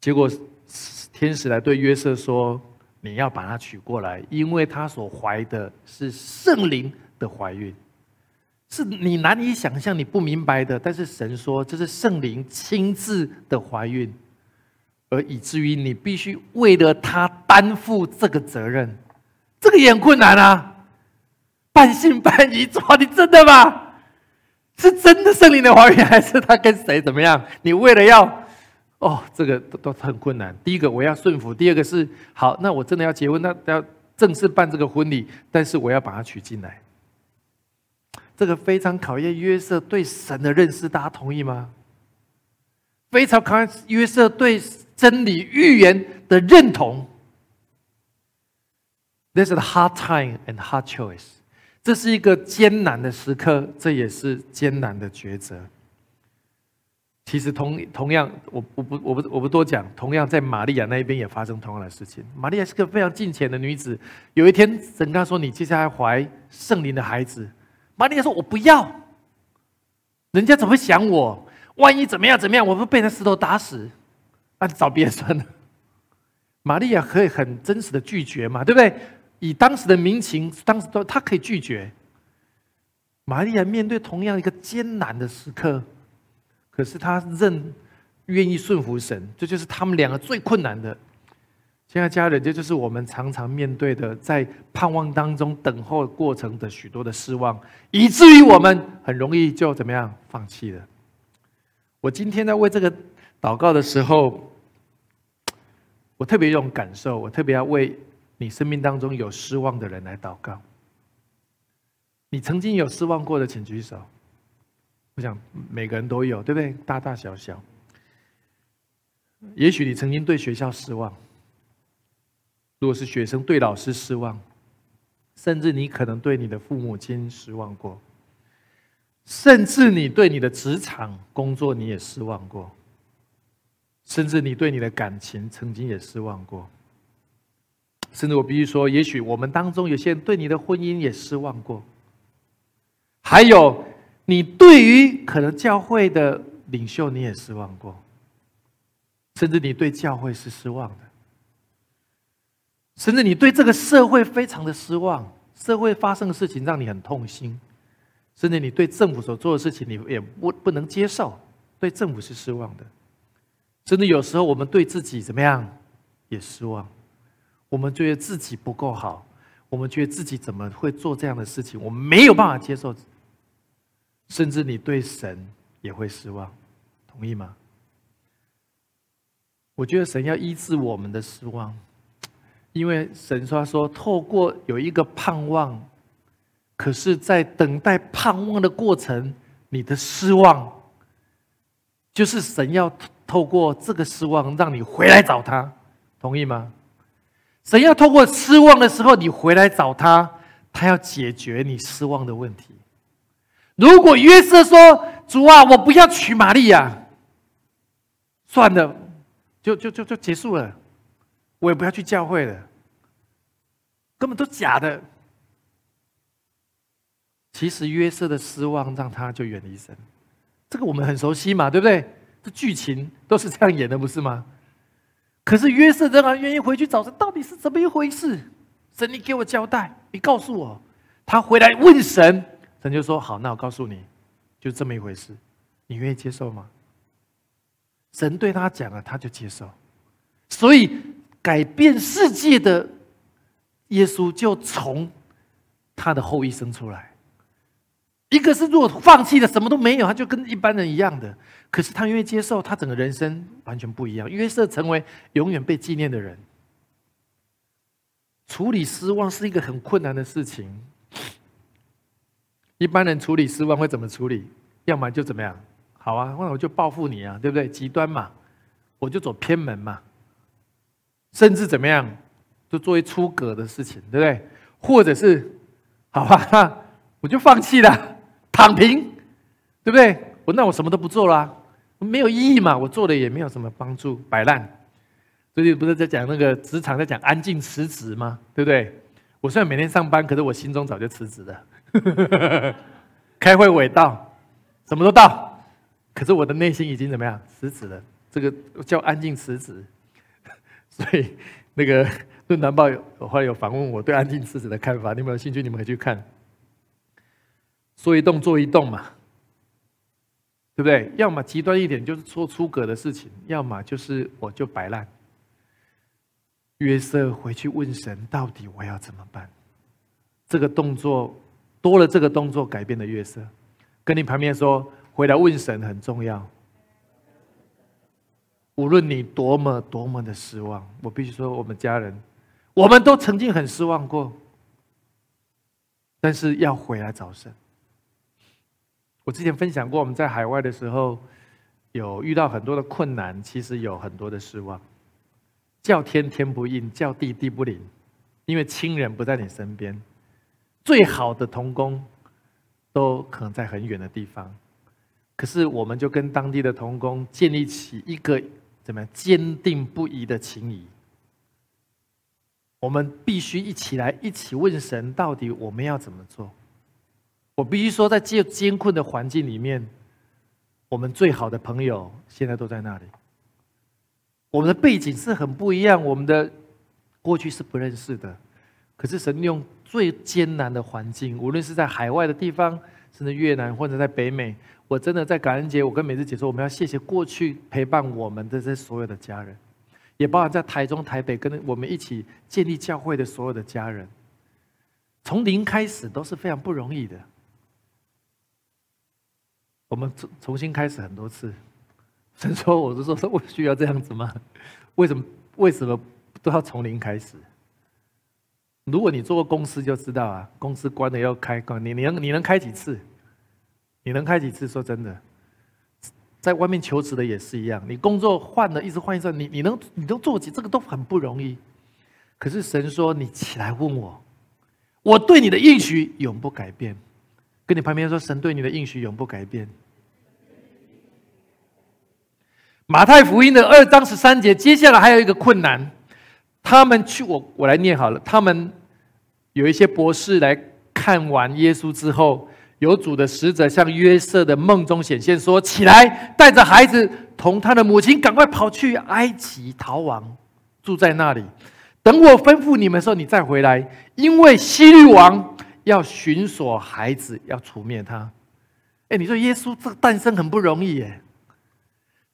结果天使来对约瑟说：“你要把她娶过来，因为她所怀的是圣灵的怀孕，是你难以想象、你不明白的。但是神说这是圣灵亲自的怀孕，而以至于你必须为了他担负这个责任，这个也很困难啊！半信半疑，说你真的吗？”是真的圣灵的怀孕，还是他跟谁怎么样？你为了要，哦，这个都都很困难。第一个我要顺服，第二个是好，那我真的要结婚，那要正式办这个婚礼，但是我要把他娶进来。这个非常考验约瑟对神的认识，大家同意吗？非常考验约瑟对真理预言的认同。This is a hard time and hard choice. 这是一个艰难的时刻，这也是艰难的抉择。其实同同样，我我不我不我不多讲。同样在玛利亚那一边也发生同样的事情。玛利亚是个非常敬虔的女子。有一天，神跟她说：“你接下来怀圣灵的孩子。”玛利亚说：“我不要。”人家怎么想我？万一怎么样怎么样？我会被那石头打死。那找别人算了。玛利亚可以很真实的拒绝嘛？对不对？以当时的民情，当时都他可以拒绝。玛利亚面对同样一个艰难的时刻，可是他认愿意顺服神，这就是他们两个最困难的。现在家人，这就是我们常常面对的，在盼望当中等候过程的许多的失望，以至于我们很容易就怎么样放弃了。我今天在为这个祷告的时候，我特别有种感受，我特别要为。你生命当中有失望的人来祷告。你曾经有失望过的，请举手。我想每个人都有，对不对？大大小小。也许你曾经对学校失望，如果是学生对老师失望，甚至你可能对你的父母亲失望过，甚至你对你的职场工作你也失望过，甚至你对你的感情曾经也失望过。甚至我必须说，也许我们当中有些人对你的婚姻也失望过。还有，你对于可能教会的领袖你也失望过，甚至你对教会是失望的，甚至你对这个社会非常的失望，社会发生的事情让你很痛心，甚至你对政府所做的事情你也不不能接受，对政府是失望的，甚至有时候我们对自己怎么样也失望，我们觉得自己不够好，我们觉得自己怎么会做这样的事情，我们没有办法接受。甚至你对神也会失望，同意吗？我觉得神要医治我们的失望，因为神说说透过有一个盼望，可是，在等待盼望的过程，你的失望，就是神要透过这个失望让你回来找他，同意吗？神要透过失望的时候，你回来找他，他要解决你失望的问题。如果约瑟说：“主啊，我不要娶玛利亚，算了，就就就就结束了，我也不要去教会了，根本都假的。”其实约瑟的失望让他就远离神，这个我们很熟悉嘛，对不对？这剧情都是这样演的，不是吗？可是约瑟仍然愿意回去找神，到底是怎么一回事？神，你给我交代，你告诉我。他回来问神。神就说：“好，那我告诉你，就这么一回事，你愿意接受吗？”神对他讲了，他就接受。所以，改变世界的耶稣就从他的后裔生出来。一个是如果放弃了，什么都没有，他就跟一般人一样的。可是他愿意接受，他整个人生完全不一样。约瑟成为永远被纪念的人。处理失望是一个很困难的事情。一般人处理失望会怎么处理？要么就怎么样？好啊，那我就报复你啊，对不对？极端嘛，我就走偏门嘛，甚至怎么样，就做一出格的事情，对不对？或者是，好吧，我就放弃了，躺平，对不对？我那我什么都不做啦，没有意义嘛，我做的也没有什么帮助，摆烂。最近不是在讲那个职场，在讲安静辞职吗？对不对？我虽然每天上班，可是我心中早就辞职了。(laughs) 开会尾到，什么都到，可是我的内心已经怎么样？辞职了。这个叫安静辞职。(laughs) 所以那个《论坛报》有后来有访问我对安静辞职的看法，你们有兴趣？你们可以去看。说一动做一动嘛，对不对？要么极端一点，就是做出格的事情；要么就是我就摆烂。约瑟回去问神：到底我要怎么办？这个动作。多了这个动作，改变了约瑟。跟你旁边说，回来问神很重要。无论你多么多么的失望，我必须说，我们家人，我们都曾经很失望过。但是要回来找神。我之前分享过，我们在海外的时候，有遇到很多的困难，其实有很多的失望。叫天天不应，叫地地不灵，因为亲人不在你身边。最好的童工，都可能在很远的地方，可是我们就跟当地的童工建立起一个怎么样坚定不移的情谊。我们必须一起来，一起问神，到底我们要怎么做？我必须说，在艰艰困的环境里面，我们最好的朋友现在都在那里。我们的背景是很不一样，我们的过去是不认识的，可是神用。最艰难的环境，无论是在海外的地方，甚至越南或者在北美，我真的在感恩节，我跟美智姐说，我们要谢谢过去陪伴我们的这所有的家人，也包含在台中、台北跟我们一起建立教会的所有的家人，从零开始都是非常不容易的。我们重重新开始很多次，(laughs) 神说：“我是说，说我需要这样子吗？(laughs) 为什么？为什么都要从零开始？”如果你做过公司就知道啊，公司关了要开，关你你能你能开几次？你能开几次？说真的，在外面求职的也是一样，你工作换了一直换一次，你你能你能做几？这个都很不容易。可是神说你起来问我，我对你的应许永不改变。跟你旁边说，神对你的应许永不改变。马太福音的二章十三节，接下来还有一个困难。他们去，我我来念好了。他们有一些博士来看完耶稣之后，有主的使者向约瑟的梦中显现，说：“起来，带着孩子同他的母亲，赶快跑去埃及逃亡，住在那里。等我吩咐你们的时候，你再回来，因为希律王要寻索孩子，要除灭他。”哎，你说耶稣这个诞生很不容易耶。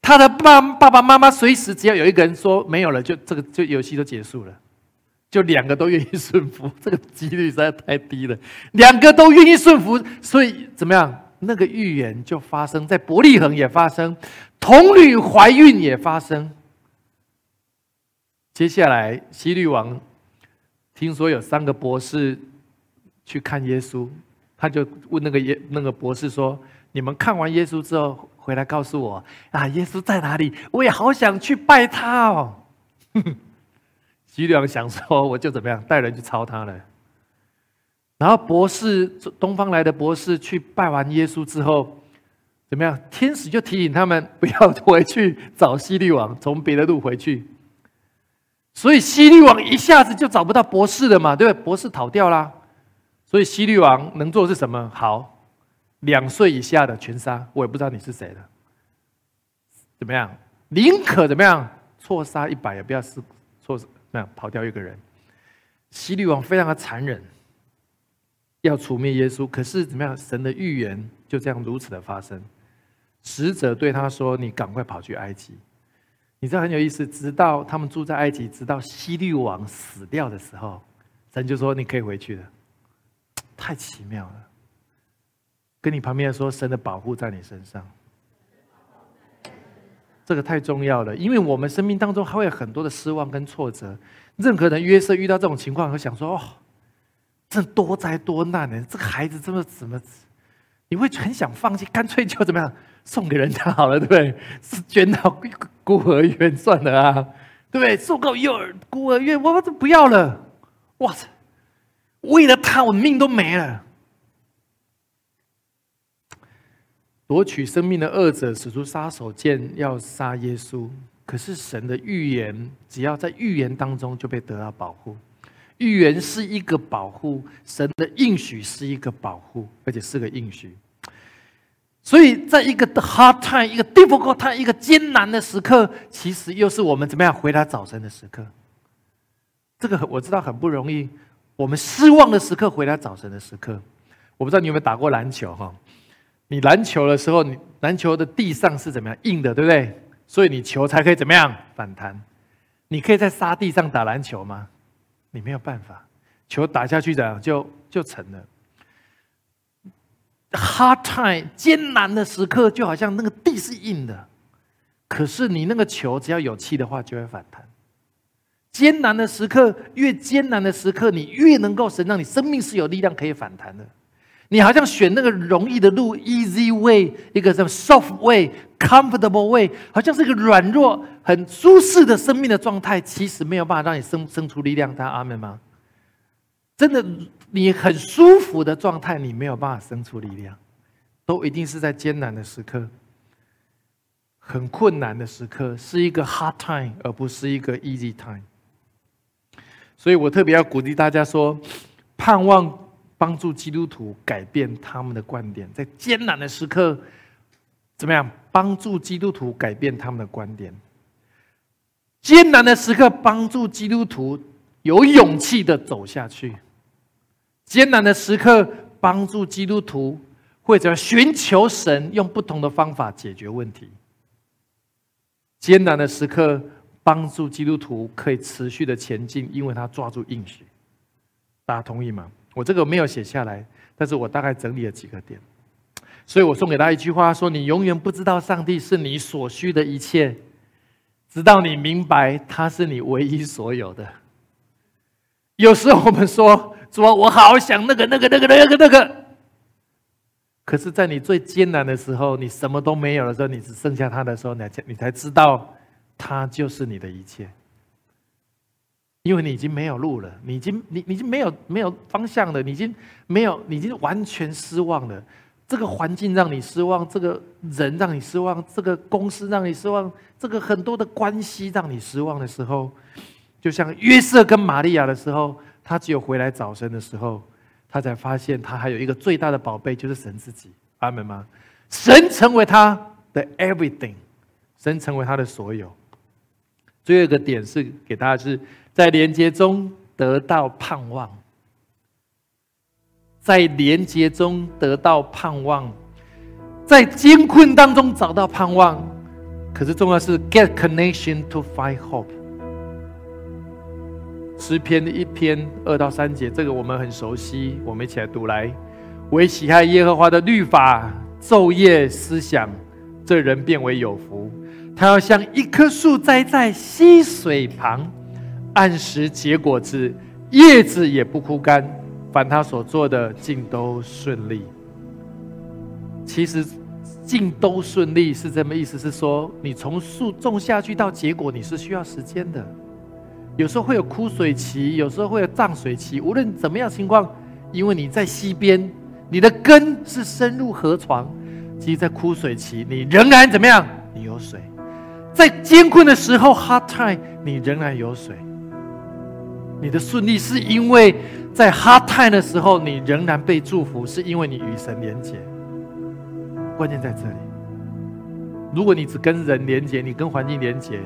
他的爸爸爸妈妈随时只要有一个人说没有了，就这个就游戏就结束了。就两个都愿意顺服，(laughs) 这个几率实在太低了。两个都愿意顺服，所以怎么样？那个预言就发生在伯利恒也发生，童女怀孕也发生。接下来希律王听说有三个博士去看耶稣，他就问那个耶那个博士说：“你们看完耶稣之后回来告诉我啊，耶稣在哪里？我也好想去拜他哦。”希律王想说，我就怎么样带人去抄他了。然后博士东方来的博士去拜完耶稣之后，怎么样？天使就提醒他们不要回去找西律王，从别的路回去。所以西律王一下子就找不到博士了嘛，对不对？博士逃掉啦。所以希律王能做的是什么？好，两岁以下的全杀。我也不知道你是谁的，怎么样？宁可怎么样？错杀一百也不要是错。那跑掉一个人，希律王非常的残忍，要除灭耶稣。可是怎么样？神的预言就这样如此的发生。使者对他说：“你赶快跑去埃及。”你知道很有意思。直到他们住在埃及，直到希律王死掉的时候，神就说：“你可以回去了。”太奇妙了。跟你旁边说：“神的保护在你身上。”这个太重要了，因为我们生命当中还会有很多的失望跟挫折。任何人约瑟遇到这种情况，会想说：“哦，这多灾多难呢！这个孩子这么怎么？你会很想放弃，干脆就怎么样送给人家好了，对不对？是捐到孤儿院算了啊，对不对？送到幼儿孤儿院，我都不要了。哇塞，为了他，我命都没了。”夺取生命的恶者使出杀手锏，要杀耶稣。可是神的预言，只要在预言当中就被得到保护。预言是一个保护，神的应许是一个保护，而且是个应许。所以，在一个 hard time、一个 difficult time、一个艰难的时刻，其实又是我们怎么样回答早晨的时刻。这个我知道很不容易。我们失望的时刻，回答早晨的时刻。我不知道你有没有打过篮球哈？你篮球的时候，你篮球的地上是怎么样硬的，对不对？所以你球才可以怎么样反弹？你可以在沙地上打篮球吗？你没有办法，球打下去怎样就就成了。Hard time 艰难的时刻，就好像那个地是硬的，可是你那个球只要有气的话，就会反弹。艰难的时刻，越艰难的时刻，你越能够神让你生命是有力量可以反弹的。你好像选那个容易的路，easy way，一个什么 soft way，comfortable way，好像是一个软弱、很舒适的生命的状态，其实没有办法让你生生出力量。他阿门吗？真的，你很舒服的状态，你没有办法生出力量，都一定是在艰难的时刻、很困难的时刻，是一个 hard time，而不是一个 easy time。所以我特别要鼓励大家说，盼望。帮助基督徒改变他们的观点，在艰难的时刻，怎么样帮助基督徒改变他们的观点？艰难的时刻，帮助基督徒有勇气的走下去；艰难的时刻，帮助基督徒或者寻求神，用不同的方法解决问题；艰难的时刻，帮助基督徒可以持续的前进，因为他抓住应许。大家同意吗？我这个没有写下来，但是我大概整理了几个点，所以我送给大家一句话：说你永远不知道上帝是你所需的一切，直到你明白他是你唯一所有的。有时候我们说说我好想那个那个那个那个那个，可是，在你最艰难的时候，你什么都没有的时候，你只剩下他的时候，你才你才知道，他就是你的一切。因为你已经没有路了，你已经你你已经没有没有方向了，你已经没有，你已经完全失望了。这个环境让你失望，这个人让你失望，这个公司让你失望，这个很多的关系让你失望的时候，就像约瑟跟玛利亚的时候，他只有回来找神的时候，他才发现他还有一个最大的宝贝，就是神自己。阿门吗？神成为他的 everything，神成为他的所有。最后一个点是给大家是在连接中得到盼望，在连接中得到盼望，在艰困当中找到盼望。可是重要是 get connection to find hope。诗篇的一篇二到三节，这个我们很熟悉，我们一起来读来。唯喜爱耶和华的律法，昼夜思想，这人变为有福。他要像一棵树栽在溪水旁，按时结果子，叶子也不枯干。凡他所做的，尽都顺利。其实，尽都顺利是这么意思，是说你从树种下去到结果，你是需要时间的。有时候会有枯水期，有时候会有涨水期。无论怎么样情况，因为你在溪边，你的根是深入河床，其实，在枯水期，你仍然怎么样？你有水。在艰困的时候，hard time，你仍然有水。你的顺利是因为在 hard time 的时候，你仍然被祝福，是因为你与神连结。关键在这里。如果你只跟人连接，你跟环境连接。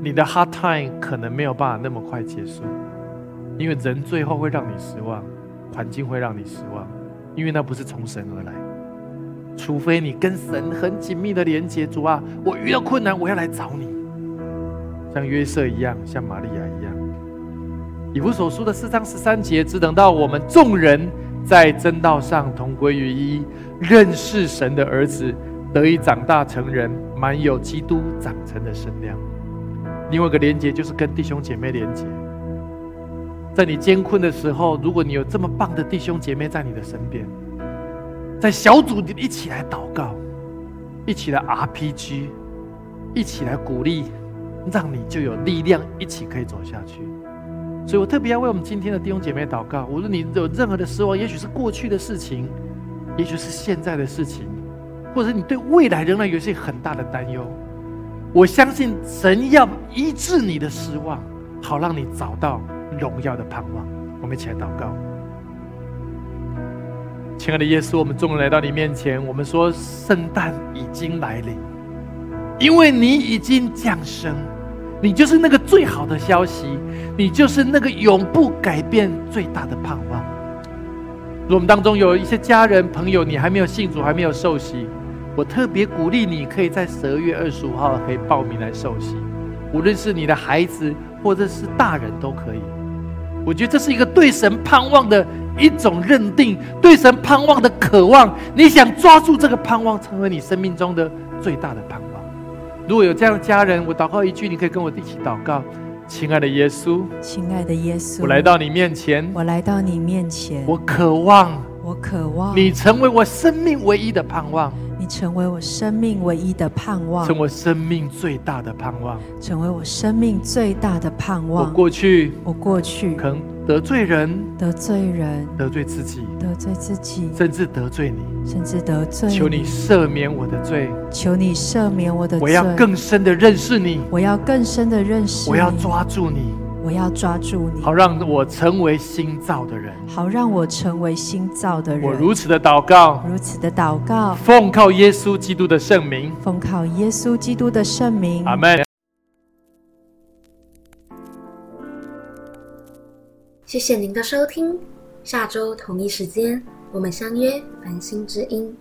你的 hard time 可能没有办法那么快结束，因为人最后会让你失望，环境会让你失望，因为那不是从神而来。除非你跟神很紧密的连接，主啊，我遇到困难，我要来找你，像约瑟一样，像玛利亚一样。以弗所书的四章十三节，只等到我们众人在真道上同归于一，认识神的儿子，得以长大成人，满有基督长成的身量。另外一个连接就是跟弟兄姐妹连接，在你艰困的时候，如果你有这么棒的弟兄姐妹在你的身边，在小组里一起来祷告，一起来 RPG，一起来鼓励，让你就有力量一起可以走下去。所以我特别要为我们今天的弟兄姐妹祷告。无论你有任何的失望，也许是过去的事情，也许是现在的事情，或者你对未来仍然有些很大的担忧。我相信神要医治你的失望，好让你找到荣耀的盼望。我们一起来祷告，亲爱的耶稣，我们终于来到你面前，我们说圣诞已经来临，因为你已经降生，你就是那个最好的消息，你就是那个永不改变最大的盼望。如果我们当中有一些家人朋友，你还没有信主，还没有受洗。我特别鼓励你，可以在十二月二十五号可以报名来受洗，无论是你的孩子或者是大人都可以。我觉得这是一个对神盼望的一种认定，对神盼望的渴望。你想抓住这个盼望，成为你生命中的最大的盼望。如果有这样的家人，我祷告一句，你可以跟我一起祷告：亲爱的耶稣，亲爱的耶稣，我来到你面前，我来到你面前，我渴望，我渴望你成为我生命唯一的盼望。你成为我生命唯一的盼望，成为生命最大的盼望，成为我生命最大的盼望。我过去，我过去可能得罪人，得罪人，得罪自己，得罪自己，甚至得罪你，甚至得罪。求你赦免我的罪，求你赦免我的罪。我要更深的认识你，我要更深的认识。我要抓住你。我要抓住你，好让我成为新造的人。好让我成为新造的人。我如此的祷告，如此的祷告，奉靠耶稣基督的圣名，奉靠耶稣基督的圣名。阿门。谢谢您的收听，下周同一时间我们相约繁星之音。